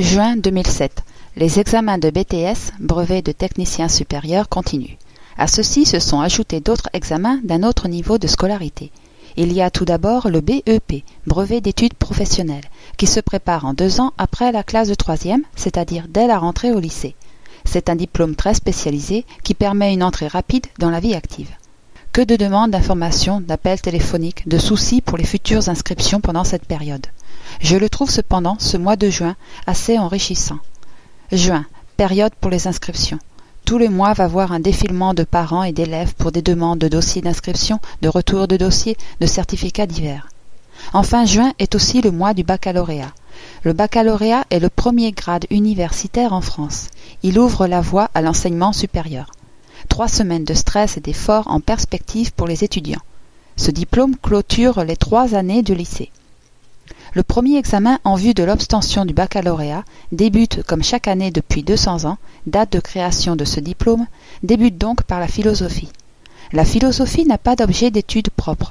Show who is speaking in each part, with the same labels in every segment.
Speaker 1: Juin 2007. Les examens de BTS, brevet de technicien supérieur, continuent. À ceux-ci se sont ajoutés d'autres examens d'un autre niveau de scolarité. Il y a tout d'abord le BEP, brevet d'études professionnelles, qui se prépare en deux ans après la classe de troisième, c'est-à-dire dès la rentrée au lycée. C'est un diplôme très spécialisé qui permet une entrée rapide dans la vie active. Que de demandes d'informations, d'appels téléphoniques, de soucis pour les futures inscriptions pendant cette période. Je le trouve cependant, ce mois de juin, assez enrichissant. Juin, période pour les inscriptions. Tous les mois va voir un défilement de parents et d'élèves pour des demandes de dossiers d'inscription, de retour de dossiers, de certificats divers. Enfin, juin est aussi le mois du baccalauréat. Le baccalauréat est le premier grade universitaire en France. Il ouvre la voie à l'enseignement supérieur. Trois semaines de stress et d'efforts en perspective pour les étudiants. Ce diplôme clôture les trois années du lycée. Le premier examen en vue de l'obtention du baccalauréat débute comme chaque année depuis 200 ans, date de création de ce diplôme, débute donc par la philosophie. La philosophie n'a pas d'objet d'étude propre.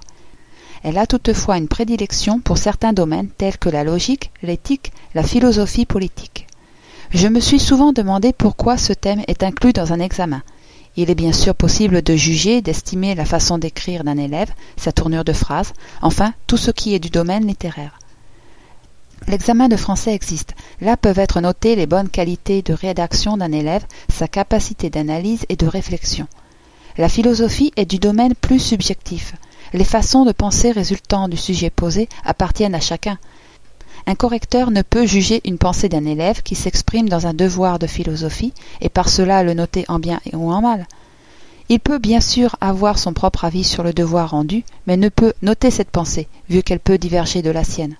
Speaker 1: Elle a toutefois une prédilection pour certains domaines tels que la logique, l'éthique, la philosophie politique. Je me suis souvent demandé pourquoi ce thème est inclus dans un examen. Il est bien sûr possible de juger, d'estimer la façon d'écrire d'un élève, sa tournure de phrase, enfin tout ce qui est du domaine littéraire. L'examen de français existe. Là peuvent être notées les bonnes qualités de rédaction d'un élève, sa capacité d'analyse et de réflexion. La philosophie est du domaine plus subjectif. Les façons de penser résultant du sujet posé appartiennent à chacun. Un correcteur ne peut juger une pensée d'un élève qui s'exprime dans un devoir de philosophie et par cela le noter en bien ou en mal. Il peut bien sûr avoir son propre avis sur le devoir rendu, mais ne peut noter cette pensée, vu qu'elle peut diverger de la sienne.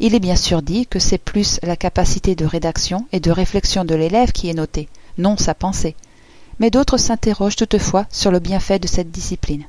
Speaker 1: Il est bien sûr dit que c'est plus la capacité de rédaction et de réflexion de l'élève qui est notée, non sa pensée. Mais d'autres s'interrogent toutefois sur le bienfait de cette discipline.